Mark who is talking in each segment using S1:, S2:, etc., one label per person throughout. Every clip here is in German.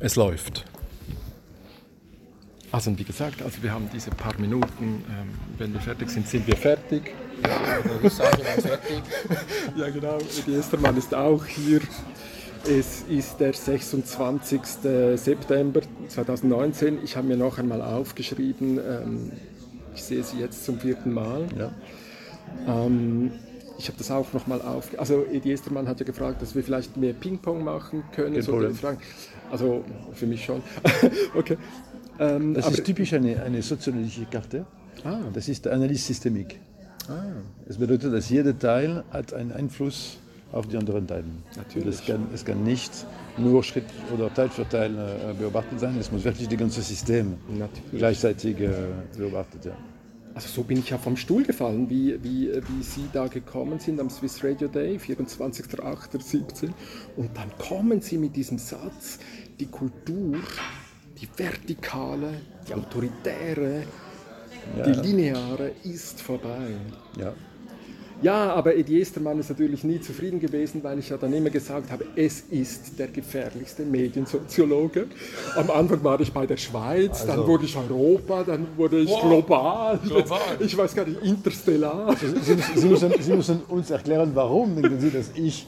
S1: Es läuft. Also wie gesagt, also wir haben diese paar Minuten, ähm, wenn wir fertig sind, sind wir fertig.
S2: Ja, ich sage fertig.
S1: ja genau, die Estermann ist auch hier. Es ist der 26. September 2019. Ich habe mir noch einmal aufgeschrieben, ähm, ich sehe sie jetzt zum vierten Mal.
S2: Ja.
S1: Ähm, ich habe das auch nochmal auf. Also Edi Estermann hat ja gefragt, dass wir vielleicht mehr Ping-Pong machen können. So Fragen. Also für mich schon. okay.
S3: Ähm, das ist typisch eine, eine soziologische Karte. Ah. Das ist Analyse Systemik. Ah. Es bedeutet, dass jeder Teil hat einen Einfluss auf die anderen Teile. Natürlich. Es kann, es kann nicht nur Schritt oder Teil für Teil äh, beobachtet sein, es muss wirklich das ganze System Natürlich. gleichzeitig äh, beobachtet werden.
S1: Also so bin ich ja vom Stuhl gefallen, wie, wie, wie Sie da gekommen sind am Swiss Radio Day, 24.08.17. Und dann kommen Sie mit diesem Satz, die Kultur, die vertikale, die autoritäre, ja. die lineare ist vorbei.
S3: Ja.
S1: Ja, aber Edi Estermann ist natürlich nie zufrieden gewesen, weil ich ja dann immer gesagt habe, es ist der gefährlichste Mediensoziologe. Am Anfang war ich bei der Schweiz, also, dann wurde ich Europa, dann wurde ich wow, global. global. Ich weiß gar nicht, interstellar.
S3: Sie, Sie, Sie, müssen, Sie, müssen, uns erklären, warum denken Sie, dass ich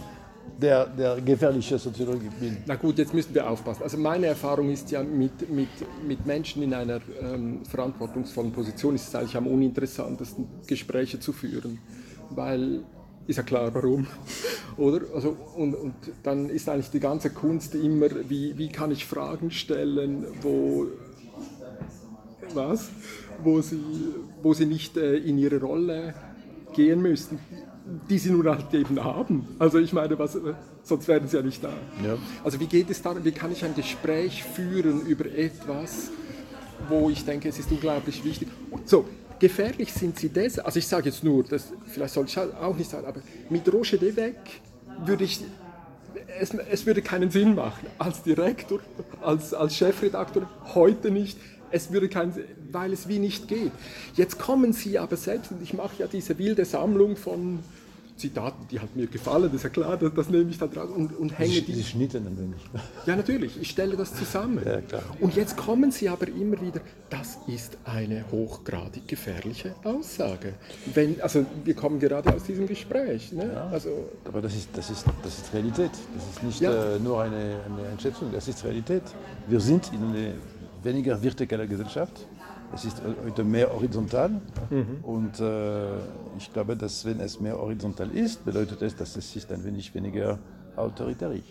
S3: der, der gefährliche Soziologe bin.
S1: Na gut, jetzt müssen wir aufpassen. Also meine Erfahrung ist ja, mit, mit, mit Menschen in einer ähm, verantwortungsvollen Position ist es eigentlich am uninteressantesten, Gespräche zu führen weil ist ja klar warum, oder? Also, und, und dann ist eigentlich die ganze Kunst immer, wie, wie kann ich Fragen stellen, wo, was? Wo sie, wo sie nicht äh, in ihre Rolle gehen müssen, die sie nun halt eben haben. Also ich meine, was, sonst wären sie ja nicht da.
S3: Ja.
S1: Also wie geht es darum, wie kann ich ein Gespräch führen über etwas, wo ich denke, es ist unglaublich wichtig. So, Gefährlich sind sie deshalb, also ich sage jetzt nur, das, vielleicht soll ich auch nicht sagen, aber mit Roger de würde ich, es, es würde keinen Sinn machen, als Direktor, als, als Chefredakteur, heute nicht, es würde keinen weil es wie nicht geht. Jetzt kommen sie aber selbst, und ich mache ja diese wilde Sammlung von Zitaten, die halt mir gefallen, das ist ja klar, das, das nehme ich dann draus und, und hänge die.
S3: Sie schnitten ein wenig.
S1: Ja, natürlich, ich stelle das zusammen.
S3: Ja.
S1: Und jetzt kommen Sie aber immer wieder, das ist eine hochgradig gefährliche Aussage. Wenn, also wir kommen gerade aus diesem Gespräch. Ne?
S3: Ja,
S1: also,
S3: aber das ist, das, ist, das ist Realität. Das ist nicht ja. äh, nur eine, eine Einschätzung, das ist Realität. Wir sind in einer weniger vertikalen Gesellschaft es ist heute mehr horizontal mhm. und äh, ich glaube, dass wenn es mehr horizontal ist, bedeutet es, dass es sich ein wenig weniger autoritär ist.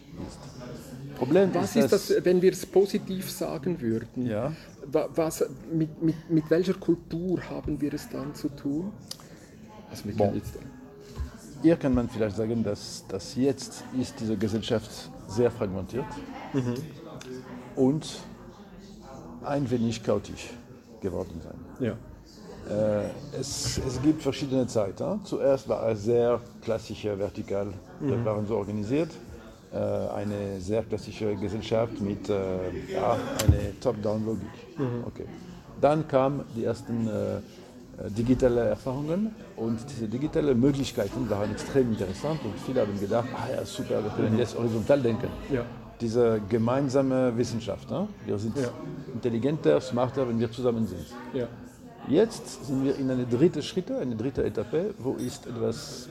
S1: Problem was ist, das, wenn wir es positiv sagen würden?
S3: Ja.
S1: Was, mit, mit, mit welcher Kultur haben wir es dann zu tun?
S3: Also bon. Hier kann man vielleicht sagen, dass, dass jetzt ist diese Gesellschaft sehr fragmentiert mhm. und ein wenig chaotisch geworden sein.
S1: Ja.
S3: Äh, es, es, gibt verschiedene Zeiten. Zuerst war es sehr klassische vertikal, mhm. waren so organisiert. Äh, eine sehr klassische Gesellschaft mit äh, ja, einer Top-Down-Logik. Mhm. Okay. Dann kamen die ersten äh, digitale Erfahrungen und diese digitalen Möglichkeiten waren extrem interessant und viele haben gedacht, ah ja super, wir können mhm. jetzt horizontal denken.
S1: Ja
S3: diese gemeinsame Wissenschaft. Ne? Wir sind ja. intelligenter, smarter, wenn wir zusammen sind.
S1: Ja.
S3: Jetzt sind wir in eine dritte Schritte, eine dritte Etappe, wo ist etwas,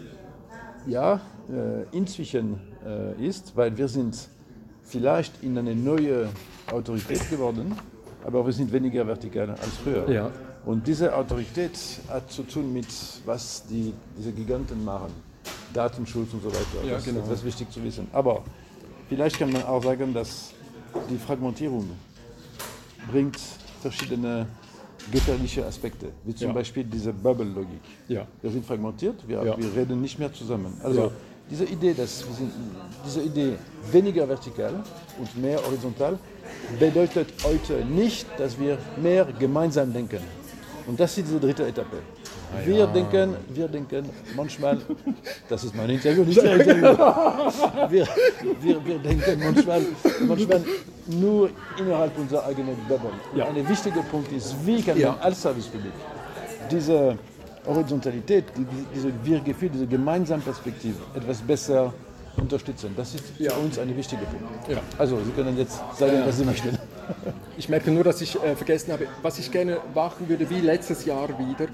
S3: ja, äh, inzwischen äh, ist, weil wir sind vielleicht in eine neue Autorität geworden, aber wir sind weniger vertikal als früher.
S1: Ja.
S3: Und diese Autorität hat zu tun mit, was die, diese Giganten machen. Datenschutz und so weiter.
S1: Ja, das genau.
S3: ist etwas wichtig zu wissen. Aber Vielleicht kann man auch sagen, dass die Fragmentierung bringt verschiedene gefährliche Aspekte, wie zum ja. Beispiel diese Bubble-Logik.
S1: Ja.
S3: Wir sind fragmentiert, wir, ja. wir, reden nicht mehr zusammen. Also diese Idee, dass wir sind, diese Idee weniger vertikal und mehr horizontal bedeutet heute nicht, dass wir mehr gemeinsam denken. Und das ist diese dritte Etappe. Wir, ja. denken, wir denken manchmal, das ist mein Interview, nicht Ihr Interview. Wir, wir, wir denken manchmal, manchmal nur innerhalb unserer eigenen Bubble. Ja. Ein wichtiger Punkt ist, wie kann man als Servicepublik diese Horizontalität, diese Wir-Gefühl, diese gemeinsame Perspektive etwas besser unterstützen. Das ist
S1: Ja.
S3: für uns ein wichtiger Punkt.
S1: Ja.
S3: Also, Sie können jetzt sagen,
S1: Ja.
S3: was Sie möchten.
S1: Ich merke nur, dass ich äh, vergessen habe, was ich gerne machen würde, wie letztes Jahr wieder,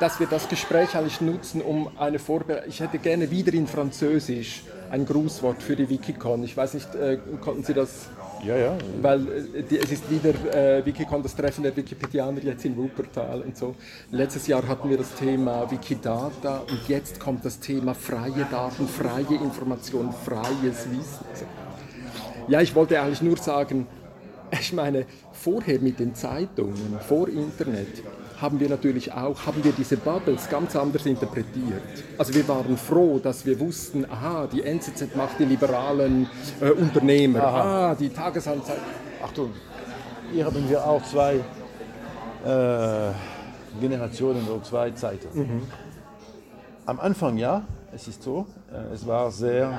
S1: dass wir das Gespräch eigentlich nutzen, um eine Vorbereitung. Ich hätte gerne wieder in Französisch ein Grußwort für die Wikicon. Ich weiß nicht, äh, konnten Sie das
S3: Ja, ja.
S1: weil äh, die, es ist wieder äh, Wikicon, das Treffen der Wikipedianer jetzt in Wuppertal und so. Letztes Jahr hatten wir das Thema Wikidata und jetzt kommt das Thema freie Daten, freie Information, freies Wissen. Ja, ich wollte eigentlich nur sagen, ich meine, vorher mit den Zeitungen, vor Internet, haben wir natürlich auch, haben wir diese Bubbles ganz anders interpretiert. Also wir waren froh, dass wir wussten, aha, die NZZ macht die liberalen äh, Unternehmer, ah, die Tagesanzeiger.
S3: Achtung, hier haben wir auch zwei äh, Generationen oder zwei Zeiten.
S1: Mhm.
S3: Am Anfang ja, es ist so, äh, es war sehr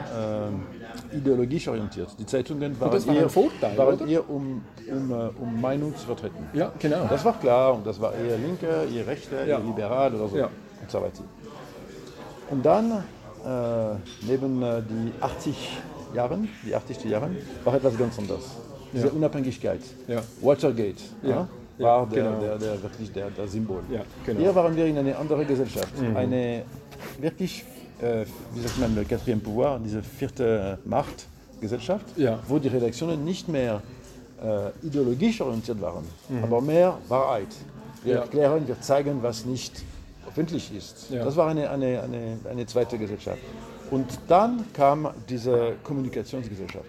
S3: äh, ideologisch orientiert. Die Zeitungen waren,
S1: war
S3: eher,
S1: Vorteil,
S3: waren eher um, um, äh, um Meinung zu vertreten.
S1: Ja, genau.
S3: Das war klar und das war eher Linke, eher Rechte,
S1: Ja.
S3: eher Liberal oder so
S1: Ja.
S3: und so weiter. Und dann, äh, neben äh, die 80 Jahren, die 80 Jahren, war etwas ganz anderes. Diese Unabhängigkeit.
S1: Ja.
S3: Watergate
S1: Ja.
S3: ja, war der,
S1: genau.
S3: der, der, wirklich der, der Symbol.
S1: Genau. Mhm.
S3: Hier waren wir in eine andere Gesellschaft. Eine wirklich, äh, wie sagt man, le quatrième pouvoir, diese vierte Machtgesellschaft,
S1: Ja.
S3: wo die Redaktionen nicht mehr äh, ideologisch orientiert waren, aber mehr Wahrheit. Wir
S1: Mhm. Ja.
S3: erklären, wir zeigen, was nicht öffentlich ist.
S1: Ja.
S3: Das war eine, eine, eine, eine zweite Gesellschaft. Und dann kam diese Kommunikationsgesellschaft,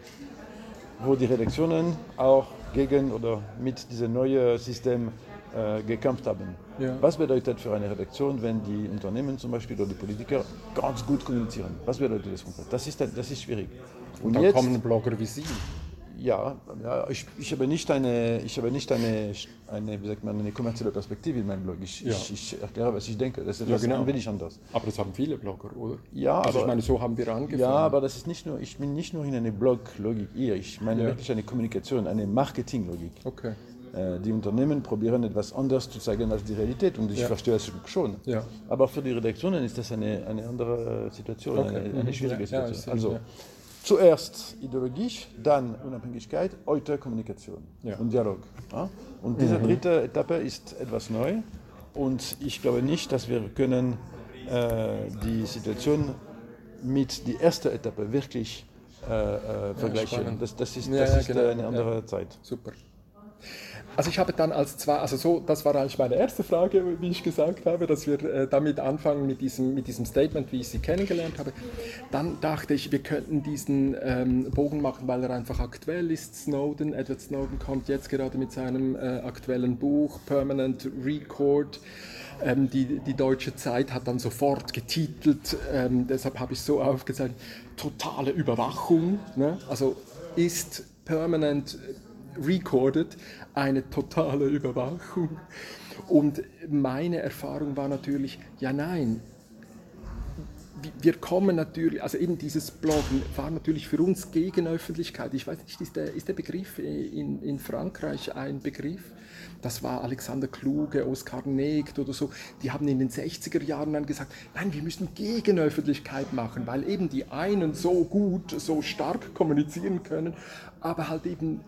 S3: wo die Redaktionen auch gegen oder mit diesem neuen System äh, gekämpft haben.
S1: Ja.
S3: Was bedeutet für eine Redaktion, wenn die Unternehmen zum Beispiel oder die Politiker ganz gut kommunizieren? Was bedeutet das konkret? Das ist, das ist schwierig. Und
S1: Dann
S3: jetzt,
S1: kommen Blogger wie Sie.
S3: ja, ja ich, ich habe nicht, eine, ich habe nicht eine, eine, wie sagt man, eine kommerzielle Perspektive in meinem Blog. Ich,
S1: Ja.
S3: ich, ich erkläre, was ich denke. Das ist etwas
S1: genau.
S3: ein wenig anders.
S1: Aber das haben viele Blogger, oder?
S3: Ja,
S1: also ich
S3: aber-
S1: meine, so haben wir angefangen.
S3: Ja, aber das ist nicht nur, ich bin nicht nur in eine Blog-Logik hier. Ich meine
S1: Ja.
S3: wirklich eine Kommunikation, eine Marketing-Logik.
S1: Okay.
S3: Äh, Die Unternehmen probieren etwas anders zu zeigen als die Realität und ich
S1: Ja.
S3: verstehe es schon.
S1: Ja.
S3: Aber für die Redaktionen ist das eine, eine andere Situation,
S1: Okay.
S3: eine, eine
S1: Mhm.
S3: schwierige Situation. also zuerst ideologisch, dann Unabhängigkeit, heute Kommunikation.
S1: Mhm.
S3: und Dialog. Und diese dritte Etappe ist etwas neu und ich glaube nicht, dass wir können äh, die Situation mit der ersten Etappe wirklich äh, äh, vergleichen. Das, das ist, das ist
S1: genau.
S3: äh, eine andere Zeit.
S1: Super. Also ich habe dann als zwei, also so, das war eigentlich meine erste Frage, wie ich gesagt habe, dass wir äh, damit anfangen mit diesem, mit diesem Statement, wie ich Sie kennengelernt habe. Dann dachte ich, wir könnten diesen ähm, Bogen machen, weil er einfach aktuell ist. Snowden, Edward Snowden kommt jetzt gerade mit seinem äh, aktuellen Buch Permanent Record. Ähm, die, die deutsche Zeit hat dann sofort getitelt, ähm, deshalb habe ich so aufgezeigt, totale Überwachung. Ne? Also ist permanent recorded eine totale Überwachung. Und meine Erfahrung war natürlich, ja nein, wir kommen natürlich, also eben dieses Bloggen war natürlich für uns gegen Öffentlichkeit. Ich weiß nicht, ist der, ist der Begriff in, in Frankreich ein Begriff? Das war Alexander Kluge, Oskar Negt oder so. Die haben in den 60er Jahren dann gesagt, nein, wir müssen Gegenöffentlichkeit machen, weil eben die einen so gut, so stark kommunizieren können, aber halt eben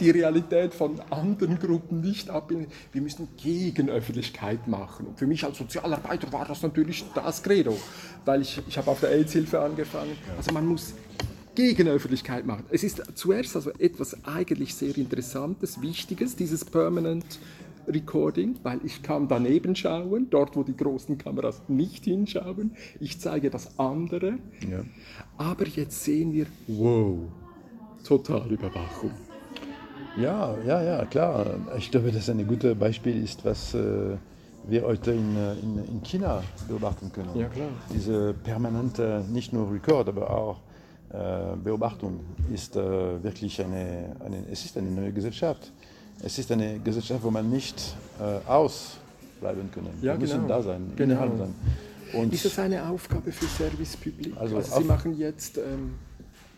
S1: die Realität von anderen Gruppen nicht abbilden. Wir müssen Gegenöffentlichkeit machen. Und für mich als Sozialarbeiter war das natürlich das Credo, weil ich, ich habe auf der AIDS-Hilfe angefangen. Also man muss Gegenöffentlichkeit machen. Es ist zuerst also etwas eigentlich sehr Interessantes, Wichtiges, dieses Permanent Recording, weil ich kann daneben schauen, dort wo die großen Kameras nicht hinschauen. Ich zeige das andere.
S3: Ja.
S1: Aber jetzt sehen wir, wow, Totalüberwachung.
S3: Ja, ja, ja, klar. Ich glaube, das ein gutes Beispiel ist, was äh, wir heute in, äh, in, in China beobachten können.
S1: Ja, klar.
S3: Diese permanente, nicht nur Record, aber auch äh, Beobachtung ist äh, wirklich eine, eine, es ist eine neue Gesellschaft. Es ist eine Gesellschaft, wo man nicht äh, ausbleiben können.
S1: Ja,
S3: wir müssen
S1: genau.
S3: da sein,
S1: Genau.
S3: innerhalb sein. Und
S1: Ist es eine Aufgabe für Service Public? Also,
S3: Also
S1: Sie machen jetzt ähm,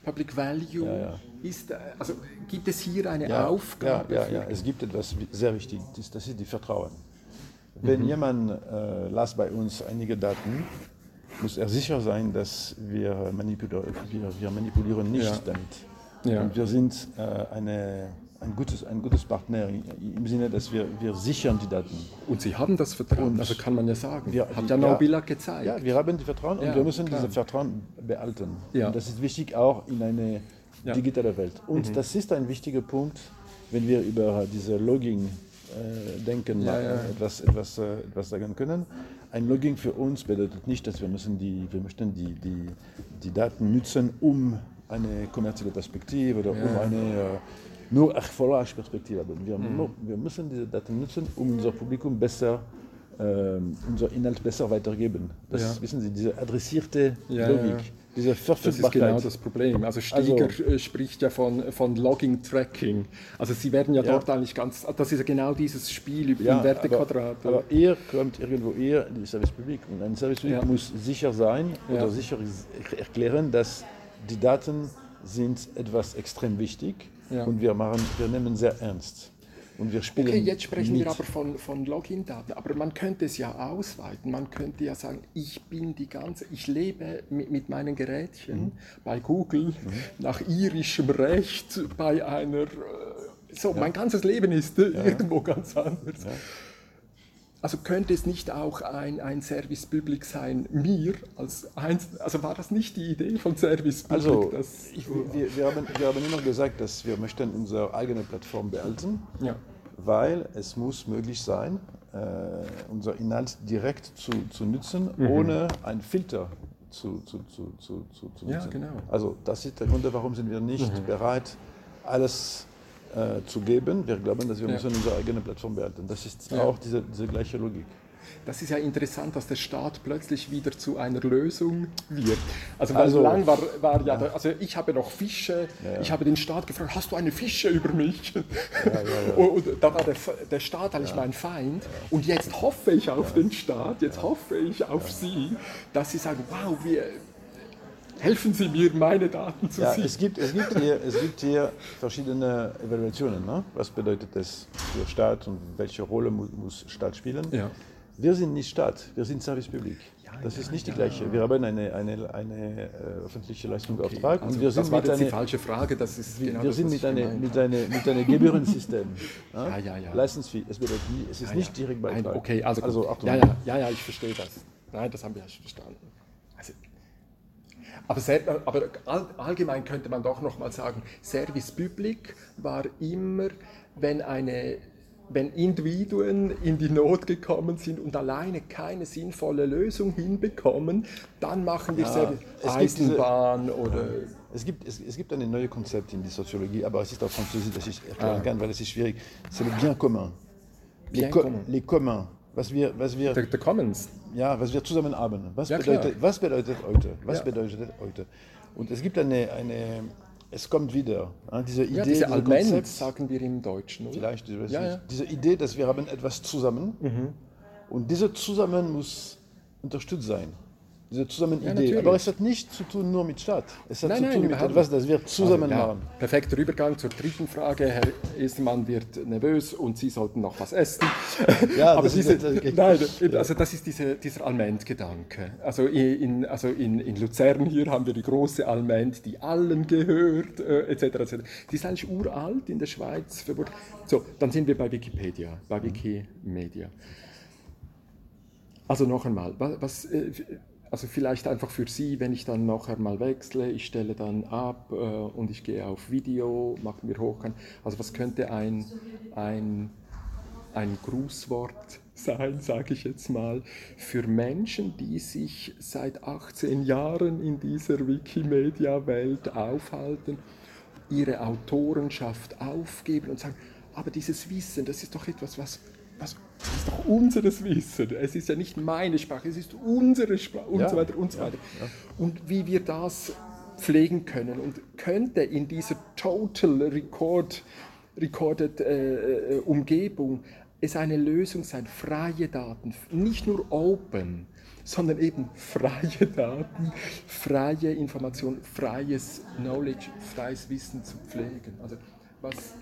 S1: Public Value.
S3: Ja, ja.
S1: Ist, äh, also gibt es hier eine
S3: ja,
S1: Aufgabe?
S3: Ja, ja, ja, es gibt etwas sehr wichtig, das, ist die Vertrauen. Wenn jemand äh, las bei uns einige Daten muss er sicher sein, dass wir, manipulieren, wir, wir manipulieren nicht damit. Und wir sind äh, eine, ein, gutes, ein gutes Partner im Sinne, dass wir, wir sichern die Daten.
S1: Und Sie haben das Vertrauen,
S3: Und
S1: also kann man ja sagen.
S3: wir-
S1: Hat ja
S3: ja.
S1: Nobila gezeigt.
S3: Ja, wir haben die Vertrauen
S1: Ja,
S3: und wir müssen
S1: klar.
S3: dieses Vertrauen behalten.
S1: Ja.
S3: Und das ist wichtig auch in eine
S1: Ja. Mhm.
S3: digitale Welt. Und das ist ein wichtiger Punkt, wenn wir über diese Logging äh, denken,
S1: Ja, ja.
S3: äh, Etwas, etwas, äh, etwas sagen können. Ein Logging für uns bedeutet nicht, dass wir müssen die, wir möchten die, die, die Daten nutzen, um eine kommerzielle Perspektive oder um eine äh, nur Erfolgsperspektive haben. Wir,
S1: Mhm.
S3: wir müssen diese Daten nutzen, um unser Publikum besser ähm, unser Inhalt besser weitergeben. Das
S1: Ja.
S3: wissen Sie, diese adressierte
S1: Ja,
S3: Logik,
S1: ja.
S3: diese
S1: Das ist genau das Problem. Also Stieger
S3: Also-
S1: äh, spricht ja von, von Logging-Tracking. Also Sie werden ja,
S3: Ja.
S1: dort eigentlich ganz, das ist ja genau dieses Spiel über
S3: Ja,
S1: den Wertequadrat.
S3: Aber, aber er kommt irgendwo eher in die Service Public und ein Service Public
S1: Ja.
S3: muss sicher sein oder sicher erklären, dass die Daten sind etwas extrem wichtig
S1: Ja.
S3: und wir, machen, wir nehmen sehr ernst. Und wir spielen
S1: Okay, jetzt sprechen
S3: mit.
S1: wir aber von, von Login-Daten, aber man könnte es ja ausweiten. Man könnte ja sagen, ich bin die ganze, ich lebe mit, mit meinen Gerätchen
S3: Mhm.
S1: bei Google nach irischem Recht bei einer, äh, so mein ganzes Leben ist äh, irgendwo ganz anders. Also könnte es nicht auch ein, ein Service Public sein, mir als eins, also war das nicht die Idee von Service Public?
S3: Also,
S1: dass,
S3: ich, wir, wir, haben, wir haben immer gesagt, dass wir möchten unsere eigene Plattform behalten,
S1: ja.
S3: weil es muss möglich sein, äh, unser Inhalt direkt zu, zu nutzen,
S1: Mhm.
S3: ohne einen Filter zu, zu, zu, zu, zu, zu
S1: Ja,
S3: nutzen.
S1: genau. Mhm.
S3: Also das ist der Grund, warum sind wir nicht bereit, alles äh, zu geben. Wir glauben, dass wir
S1: Ja.
S3: müssen unsere eigene Plattform behalten. Das ist
S1: Ja.
S3: auch diese, diese gleiche Logik.
S1: Das ist ja interessant, dass der Staat plötzlich wieder zu einer Lösung wird. Also, weil
S3: Also-
S1: lang war, war ja, Der, also ich habe noch Fische, ich habe den Staat gefragt, hast du eine Fische über mich? Und, und da war der, der Staat eigentlich mein Feind. Und jetzt hoffe ich auf den Staat, jetzt hoffe ich auf Sie, dass Sie sagen, wow, wir, helfen Sie mir, meine Daten zu
S3: Ja,
S1: sichern.
S3: es, gibt, es, gibt hier, es gibt hier verschiedene Evaluationen. Ne? Was bedeutet das für Staat und welche Rolle mu muss Staat spielen?
S1: Ja.
S3: Wir sind nicht Staat, wir sind Service Public.
S1: Ja,
S3: das ist nicht die gleiche. Wir haben eine, eine, eine äh, öffentliche Leistungsauftrag
S1: Also
S3: und wir sind
S1: das war
S3: mit
S1: jetzt die
S3: einer,
S1: falsche Frage, das ist genau
S3: wir
S1: das,
S3: sind mit einem mit eine, mit eine Gebührensystem.
S1: Ja, ja, ja.
S3: License. Es, bedeutet, es ist nicht direkt Beitrag.
S1: okay, also,
S3: also Achtung.
S1: ja, ja, ja, ja, ich verstehe das. Nein, das haben wir ja schon verstanden. Aber, sehr, aber all, allgemein könnte man doch noch mal sagen, Service Public war immer, wenn eine wenn Individuen in die Not gekommen sind und alleine keine sinnvolle Lösung hinbekommen, dann machen wir
S3: Ja,
S1: Eisenbahn oder
S3: Es gibt, es, es gibt ein neues Konzept in der Soziologie, aber es ist auf Französisch, das ich erklären
S1: Ah.
S3: kann, weil es ist schwierig. C'est le bien commun. Les,
S1: Bien
S3: co
S1: commun.
S3: les communs. Was wir, was wir,
S1: der, der Commons.
S3: ja, was wir zusammen haben. Was,
S1: Ja,
S3: bedeutet, was bedeutet heute? Was
S1: Ja.
S3: bedeutet heute? Und es gibt eine, eine es kommt wieder, diese Idee,
S1: Ja, diese Alment
S3: Konzept,
S1: sagen wir im Deutschen, oder?
S3: vielleicht, ich weiß
S1: Ja,
S3: nicht.
S1: Mhm.
S3: diese Idee, dass wir haben etwas zusammen und diese zusammen muss unterstützt sein. Diese Zusammenidee.
S1: natürlich.
S3: Aber es hat nichts zu tun nur mit Staat. Es hat
S1: Nein,
S3: zu
S1: nein,
S3: tun mit etwas, das wir zusammen
S1: Also, ja,
S3: machen.
S1: Perfekter Übergang zur dritten Frage. Herr Estermann wird nervös und Sie sollten noch was essen.
S3: Ja,
S1: Aber diese, nein, also das ist diese, dieser Alment-Gedanke. Also, in, also in, in Luzern hier haben wir die große Alment, die allen gehört, äh, etc., etc. Die ist eigentlich uralt in der Schweiz. So, dann sind wir bei Wikipedia, bei Wikimedia. Also noch einmal, was, was, äh, also vielleicht einfach für Sie, wenn ich dann noch einmal wechsle, ich stelle dann ab äh, und ich gehe auf Video, machen wir hoch. Also was könnte ein, ein, ein Grußwort sein, sage ich jetzt mal, für Menschen, die sich seit 18 Jahren in dieser Wikimedia-Welt aufhalten, ihre Autorenschaft aufgeben und sagen, aber dieses Wissen, das ist doch etwas, was, was das ist doch unseres Wissen. Es ist ja nicht meine Sprache, es ist unsere Sprache und
S3: Ja,
S1: so weiter und so weiter. Und wie wir das pflegen können und könnte in dieser Total Record, Recorded äh, äh, Umgebung es eine Lösung sein, freie Daten, nicht nur open, sondern eben freie Daten, freie Information, freies Knowledge, freies Wissen zu pflegen. Also was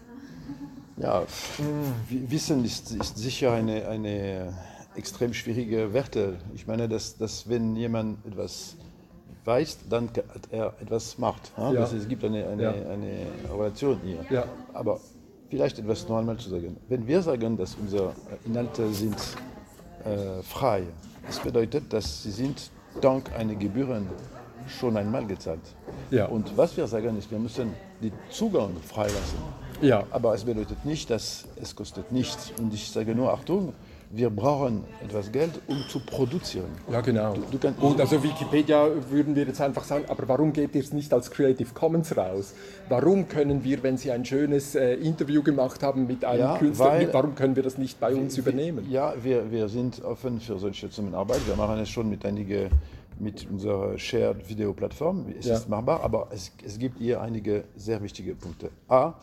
S3: Ja, Wissen ist, ist sicher eine, eine, extrem schwierige Werte. Ich meine, dass, dass wenn jemand etwas weiß, dann hat er etwas macht. Ja?
S1: Ja.
S3: Das, es gibt eine, eine,
S1: Ja.
S3: eine Relation hier.
S1: Ja.
S3: Aber vielleicht etwas noch einmal zu sagen. Wenn wir sagen, dass unsere Inhalte sind äh, frei, das bedeutet, dass sie sind dank einer Gebühren schon einmal gezahlt.
S1: Ja.
S3: Und was wir sagen ist, wir müssen den Zugang freilassen.
S1: Ja.
S3: Aber es bedeutet nicht, dass es kostet nichts. Und ich sage nur, Achtung, wir brauchen etwas Geld, um zu produzieren.
S1: Ja, genau.
S3: du kannst-
S1: und also Wikipedia würden wir jetzt einfach sagen, aber warum geht ihr es nicht als Creative Commons raus? Warum können wir, wenn Sie ein schönes äh, Interview gemacht haben mit einem
S3: Ja,
S1: Künstler,
S3: weil-
S1: warum können wir das nicht bei uns übernehmen?
S3: Ja, wir, wir sind offen für solche Zusammenarbeit. Wir machen es schon mit einigen mit unserer Shared Video Plattform. Es
S1: Ja.
S3: ist machbar, aber es, es gibt hier einige sehr wichtige Punkte. A,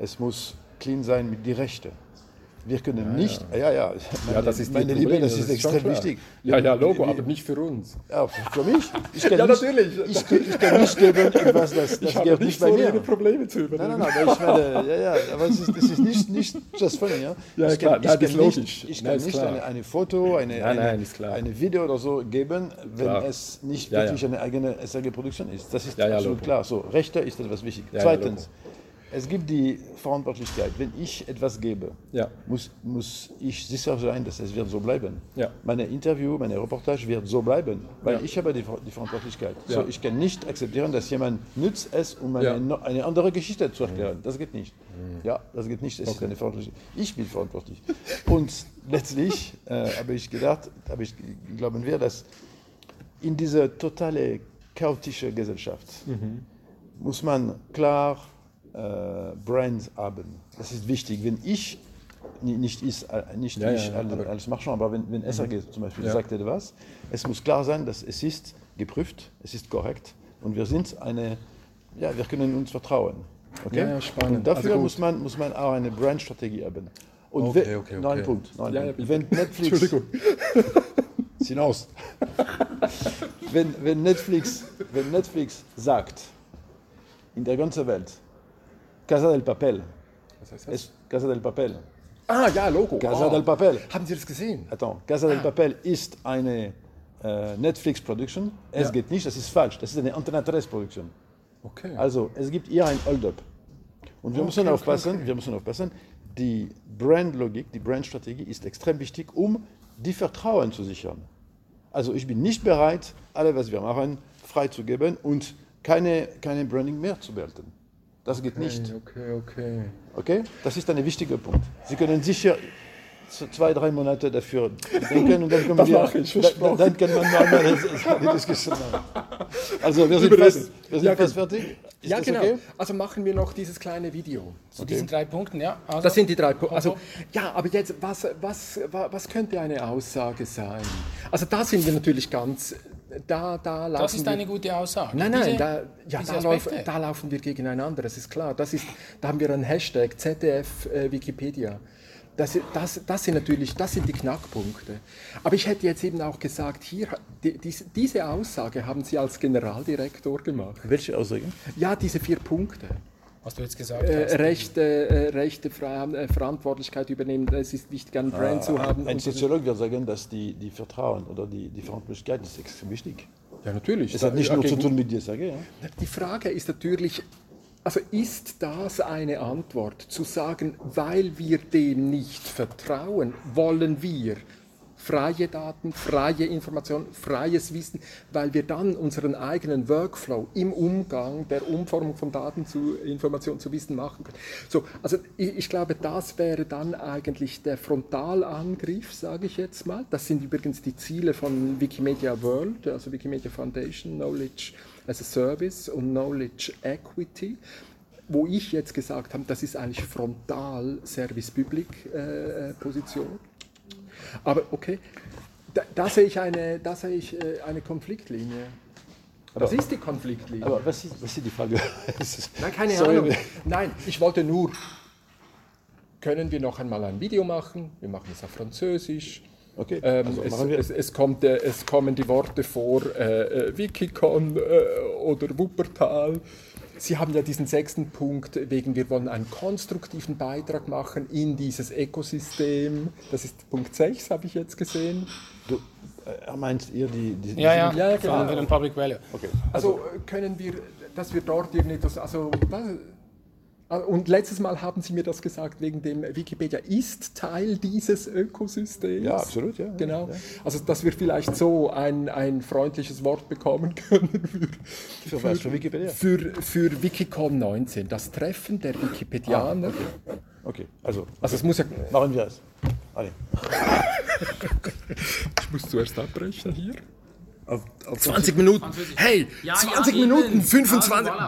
S3: es muss clean sein mit den Rechten. Wir können nicht, ja, ja, meine,
S1: Ja, das ist
S3: meine Liebe,
S1: Problem,
S3: das ist extrem wichtig.
S1: Ja, ja, Logo, aber nicht für uns.
S3: Ja, für mich. Ich kann
S1: Ja,
S3: nicht,
S1: natürlich.
S3: Ich, kann- ich kann nicht geben, etwas, das, das
S1: Ich habe nicht
S3: nicht bei
S1: vor,
S3: mir.
S1: Probleme zu
S3: Nein,
S1: übernehmen.
S3: nein, nein, aber ich werde, ja, ja, aber es ist, es ist nicht, nicht just funny, ja.
S1: Ja,
S3: ich
S1: klar,
S3: kann,
S1: nein,
S3: ich
S1: das
S3: kann
S1: ist
S3: nicht,
S1: logisch.
S3: ich
S1: Nein,
S3: kann
S1: ist
S3: nicht eine, eine Foto, eine,
S1: Nein, nein,
S3: eine, eine Video oder so geben, wenn
S1: Klar.
S3: es nicht
S1: Ja,
S3: wirklich
S1: ja.
S3: eine eigene SRG-Produktion ist. Das ist
S1: Ja, ja,
S3: absolut
S1: Logo.
S3: klar. So, Rechte ist etwas wichtig.
S1: Ja, ja,
S3: Zweitens, es gibt die Verantwortlichkeit. Wenn ich etwas gebe,
S1: Ja.
S3: muss, muss ich sicher sein, dass es wird so bleiben.
S1: Ja.
S3: Meine Interview, meine Reportage wird so bleiben, weil
S1: Ja.
S3: ich habe die, die Verantwortlichkeit. So, ich kann nicht akzeptieren, dass jemand nützt es, um eine, eine andere Geschichte zu erklären. Das geht nicht. Ja, das geht nicht. Es ist eine Verantwortlichkeit. Ich bin verantwortlich. Und letztlich äh, habe ich gedacht, habe ich, glauben wir, dass in dieser totale chaotische Gesellschaft muss man klar äh, Brands haben. Das ist wichtig. Wenn ich, ni- nicht ich, äh, nicht
S1: Ja,
S3: ich
S1: ja,
S3: als, als Marchand, aber wenn, wenn SRG zum Beispiel
S1: Ja.
S3: sagt etwas, es muss klar sein, dass es ist geprüft, es ist korrekt und wir sind eine, ja, wir können uns vertrauen. Okay? Und dafür
S1: Also
S3: muss, man, muss man auch eine Brandstrategie haben. Und
S1: Okay, okay, okay.
S3: Punkt. Noch ein
S1: Ja,
S3: Punkt. wenn Netflix,
S1: Entschuldigung.
S3: hinaus. wenn, wenn, Netflix, wenn Netflix sagt, in der ganzen Welt, Casa del Papel,
S1: Was heißt das?
S3: es, Casa del Papel,
S1: Ah, ja, Logo.
S3: Casa
S1: Ah.
S3: del Papel,
S1: Haben Sie das gesehen?
S3: attends, Casa del Papel ist eine äh, Netflix-Production, es
S1: Ja.
S3: geht nicht, das ist falsch, das ist eine Antenne 3-Produktion.
S1: Okay.
S3: Also, es gibt hier ein Hold-up. Und wir müssen
S1: okay,
S3: aufpassen, wir müssen aufpassen, die Brandlogik, die Brandstrategie ist extrem wichtig, um die Vertrauen zu sichern. Also ich bin nicht bereit, alles, was wir machen, freizugeben und keine, keine Branding mehr zu behalten. Das geht nicht.
S1: Okay, okay.
S3: Okay? Das ist ein wichtiger Punkt. Sie können sicher so zwei, drei Monate dafür denken und dann können wir,
S1: ich,
S3: dann kann man noch einmal eine Diskussion haben. Also wir sind fast, wir sind
S1: Ja,
S3: fast
S1: genau.
S3: fertig. Ist
S1: ja,
S3: das
S1: genau.
S3: okay?
S1: Also machen wir noch dieses kleine Video.
S2: Zu diesen drei Punkten, ja. Also,
S1: Das sind die drei Punkte. Also, ja, aber jetzt, was, was, wa- was könnte eine Aussage sein? Also da sind wir natürlich ganz, da, da laufen
S2: das ist
S1: wir,
S2: eine gute Aussage.
S1: Nein, nein,
S2: Diese-
S1: da, ja,
S2: diese
S1: da, lauf, da laufen wir gegeneinander, das ist klar. Das ist, da haben wir einen Hashtag ZDF äh, Wikipedia. Das, das, das sind natürlich das sind die Knackpunkte. Aber ich hätte jetzt eben auch gesagt, hier, die, diese, diese Aussage haben Sie als Generaldirektor gemacht.
S3: Welche Aussage?
S1: Ja, diese vier Punkte.
S2: Was du jetzt gesagt
S1: Äh,
S2: hast.
S1: Rechte, äh, Rechte äh, Verantwortlichkeit übernehmen, es ist wichtig, einen Brand zu haben.
S3: Ein Soziologe wird sagen, dass die, die Vertrauen oder die, die Verantwortlichkeit ist extrem wichtig.
S1: ja, natürlich.
S3: Es hat nicht nur zu
S1: gegen-
S3: tun mit dir, sage ja.
S1: Die Frage ist natürlich, also ist das eine Antwort, zu sagen, weil wir dem nicht vertrauen, wollen wir freie Daten, freie Information, freies Wissen, weil wir dann unseren eigenen Workflow im Umgang der Umformung von Daten zu Information zu Wissen machen können. So, also ich, ich glaube, das wäre dann eigentlich der Frontalangriff, sage ich jetzt mal. Das sind übrigens die Ziele von Wikimedia World, also Wikimedia Foundation, Knowledge as a Service und Knowledge Equity wo ich jetzt gesagt habe, das ist eigentlich frontal Service Public äh, Position. Aber okay, da, da sehe ich eine, da sehe ich äh, eine Konfliktlinie. Was ist die Konfliktlinie?
S3: Aber was ist, was ist die Frage? Es
S1: Nein, keine
S3: Sorry,
S1: Ahnung. Nein, ich wollte nur, können wir noch einmal ein Video machen? Wir machen es auf Französisch.
S3: Okay,
S1: Ähm,
S3: also
S1: es,
S3: machen wir.
S1: es, es, kommt, äh, es kommen die Worte vor äh, äh, Wikicon äh, oder Wuppertal. Sie haben ja diesen sechsten Punkt, wegen wir wollen einen konstruktiven Beitrag machen in dieses Ökosystem. Das ist Punkt 6, habe ich jetzt gesehen.
S3: Du, äh, meint ihr die, die
S2: Ja, ja,
S1: Ja, genau.
S2: Public Value.
S3: Okay.
S1: Also äh, können wir, dass wir dort irgendwie das, also was- und letztes Mal haben Sie mir das gesagt, wegen dem Wikipedia ist Teil dieses Ökosystems.
S3: Ja, absolut, ja.
S1: Genau. Also, dass wir vielleicht so ein, ein freundliches Wort bekommen können für,
S3: Für? Für Wikipedia?
S1: für, für Wikicom 19, das Treffen der Wikipedianer.
S3: Okay, also
S1: Also, es muss ja.
S3: machen wir es. Allez.
S1: Ich muss zuerst abbrechen hier.
S3: Auf, auf
S1: 20 Minuten. Hey,
S2: Ja,
S1: 20
S2: ja,
S1: Minuten,
S2: eben.
S1: 25.
S2: Also, voilà.